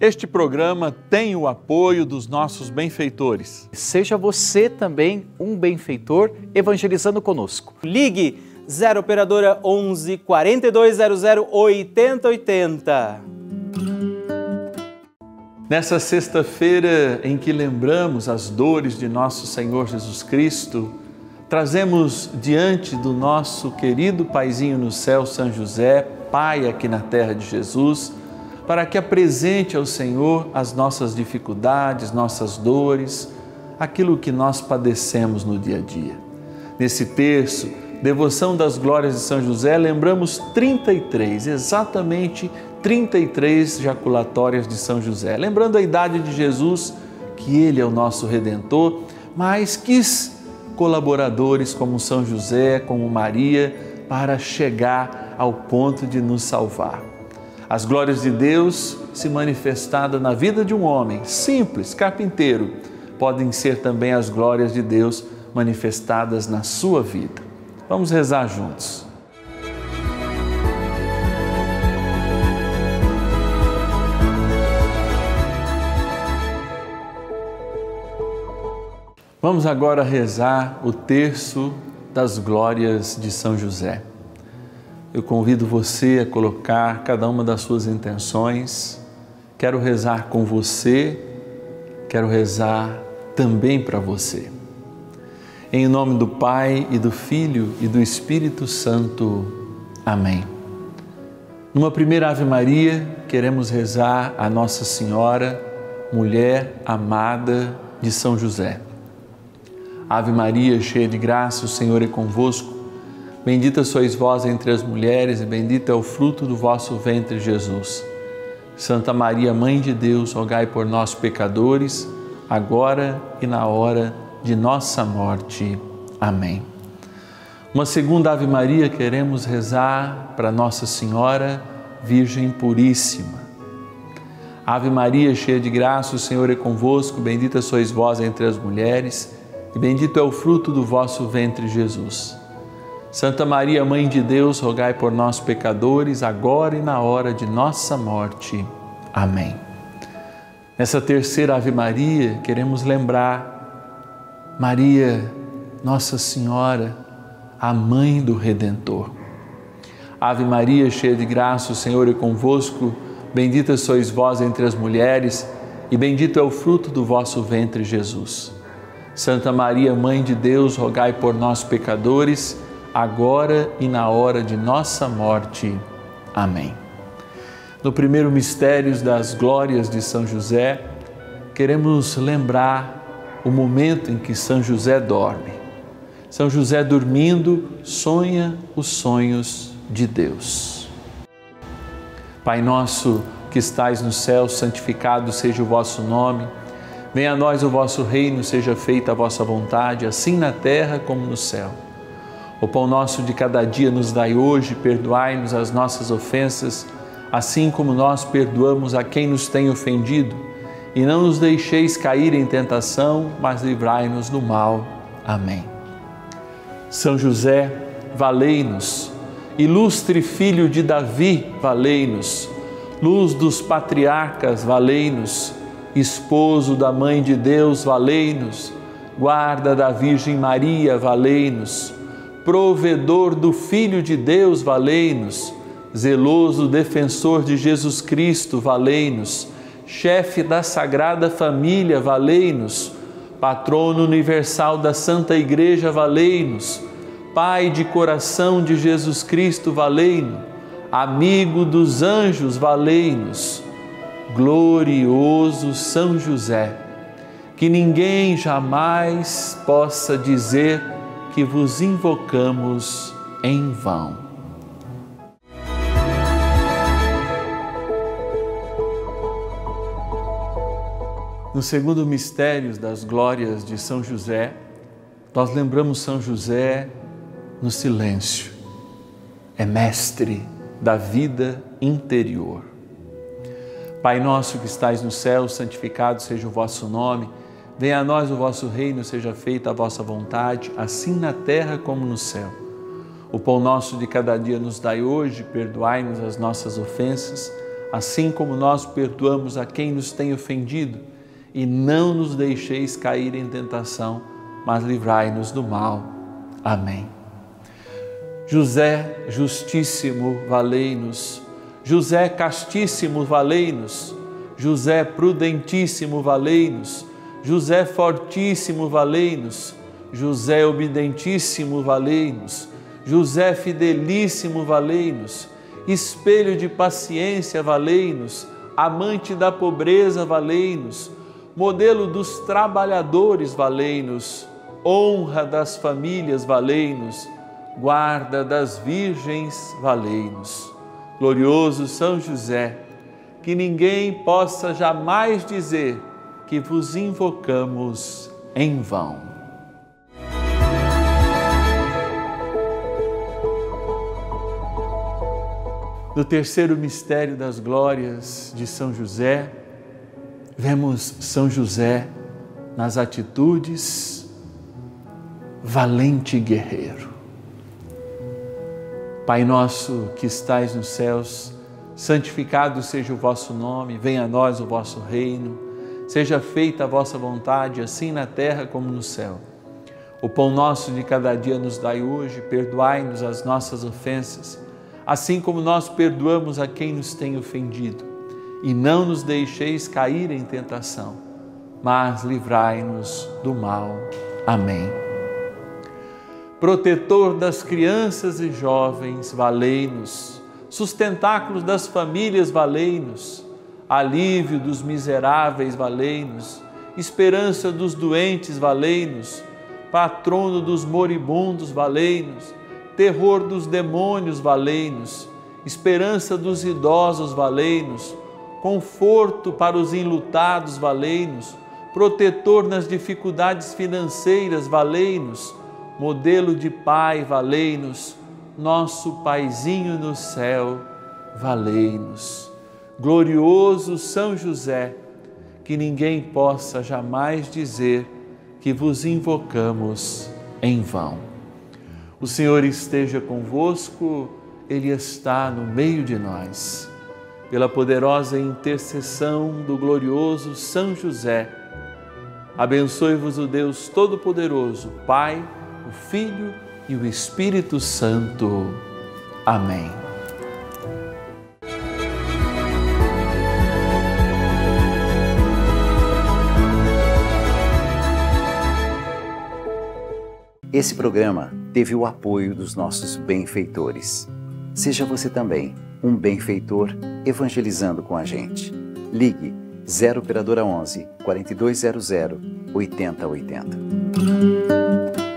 Este programa tem o apoio dos nossos benfeitores. Seja você também um benfeitor evangelizando conosco. Ligue 0 operadora 11 4200 8080. Nessa sexta-feira em que lembramos as dores de nosso Senhor Jesus Cristo, trazemos diante do nosso querido paizinho no céu, São José, pai aqui na terra de Jesus, para que apresente ao Senhor as nossas dificuldades, nossas dores, aquilo que nós padecemos no dia a dia. Nesse terço, Devoção das Glórias de São José, lembramos 33, exatamente 33 jaculatórias de São José, lembrando a idade de Jesus, que ele é o nosso redentor, mas quis colaboradores como São José, como Maria, para chegar ao ponto de nos salvar. As glórias de Deus se manifestadas na vida de um homem simples, carpinteiro, podem ser também as glórias de Deus manifestadas na sua vida. Vamos rezar juntos. Vamos agora rezar o terço das glórias de São José eu convido você a colocar cada uma das suas intenções. Quero rezar com você, quero rezar também para você. Em nome do Pai e do Filho e do Espírito Santo. Amém. Numa primeira Ave Maria, queremos rezar a Nossa Senhora, mulher amada de São José. Ave Maria, cheia de graça, o Senhor é convosco. Bendita sois vós entre as mulheres, e bendito é o fruto do vosso ventre, Jesus. Santa Maria, Mãe de Deus, rogai por nós, pecadores, agora e na hora de nossa morte. Amém. Uma segunda Ave Maria queremos rezar para Nossa Senhora, Virgem Puríssima. Ave Maria, cheia de graça, o Senhor é convosco, bendita sois vós entre as mulheres, e bendito é o fruto do vosso ventre, Jesus. Santa Maria, Mãe de Deus, rogai por nós, pecadores, agora e na hora de nossa morte. Amém. Nessa terceira Ave Maria, queremos lembrar Maria, Nossa Senhora, a Mãe do Redentor. Ave Maria, cheia de graça, o Senhor é convosco. Bendita sois vós entre as mulheres, e bendito é o fruto do vosso ventre, Jesus. Santa Maria, Mãe de Deus, rogai por nós, pecadores, agora e na hora de nossa morte. Amém. No primeiro mistério das glórias de São José, queremos lembrar o momento em que São José dorme. São José dormindo sonha os sonhos de Deus. Pai nosso que estais no céu, santificado seja o vosso nome. Venha a nós o vosso reino, seja feita a vossa vontade, assim na terra como no céu. O pão nosso de cada dia nos dai hoje, perdoai-nos as nossas ofensas, assim como nós perdoamos a quem nos tem ofendido, e não nos deixeis cair em tentação, mas livrai-nos do mal. Amém. São José, valei-nos. Ilustre filho de Davi, valei-nos. Luz dos patriarcas, valei-nos. Esposo da Mãe de Deus, valei-nos. Guarda da Virgem Maria, valei-nos provedor do Filho de Deus, valei-nos, zeloso defensor de Jesus Cristo, valei-nos, chefe da Sagrada Família, valei-nos, patrono universal da Santa Igreja, valei-nos, Pai de coração de Jesus Cristo, valei-nos, amigo dos anjos, valei-nos, glorioso São José, que ninguém jamais possa dizer que vos invocamos em vão. No segundo mistério das glórias de São José, nós lembramos São José no silêncio. É mestre da vida interior. Pai nosso que estais no céu, santificado seja o vosso nome. Venha a nós o vosso reino, seja feita a vossa vontade, assim na terra como no céu. O pão nosso de cada dia nos dai hoje, perdoai-nos as nossas ofensas, assim como nós perdoamos a quem nos tem ofendido, e não nos deixeis cair em tentação, mas livrai-nos do mal. Amém. José Justíssimo, valei-nos. José Castíssimo, valei-nos. José Prudentíssimo, valei-nos. José Fortíssimo, valei-nos. José Obedientíssimo, valei-nos. José Fidelíssimo, valei-nos espelho de paciência, valei-nos, amante da pobreza, valei-nos, modelo dos trabalhadores, valei-nos, honra das famílias, valei-nos, guarda das virgens, valei-nos. Glorioso São José, que ninguém possa jamais dizer que vos invocamos em vão. No terceiro mistério das glórias de São José, vemos São José nas atitudes valente guerreiro. Pai nosso que estais nos céus, santificado seja o vosso nome, venha a nós o vosso reino, seja feita a vossa vontade, assim na terra como no céu. O pão nosso de cada dia nos dai hoje, perdoai-nos as nossas ofensas assim como nós perdoamos a quem nos tem ofendido. E não nos deixeis cair em tentação, mas livrai-nos do mal. Amém. Protetor das crianças e jovens, valei-nos. Sustentáculos das famílias, valei-nos. Alívio dos miseráveis, valei-nos. Esperança dos doentes, valei-nos. Patrono dos moribundos, valei-nos terror dos demônios, valei-nos, esperança dos idosos, valei-nos, conforto para os enlutados, valei-nos, protetor nas dificuldades financeiras, valei-nos, modelo de pai, valei-nos, nosso paizinho no céu, valei-nos. Glorioso São José, que ninguém possa jamais dizer que vos invocamos em vão. O Senhor esteja convosco, Ele está no meio de nós. Pela poderosa intercessão do glorioso São José, abençoe-vos o Deus Todo-Poderoso, Pai, o Filho e o Espírito Santo. Amém. Esse programa teve o apoio dos nossos benfeitores. Seja você também um benfeitor evangelizando com a gente. Ligue 0 operadora 11 4200 8080.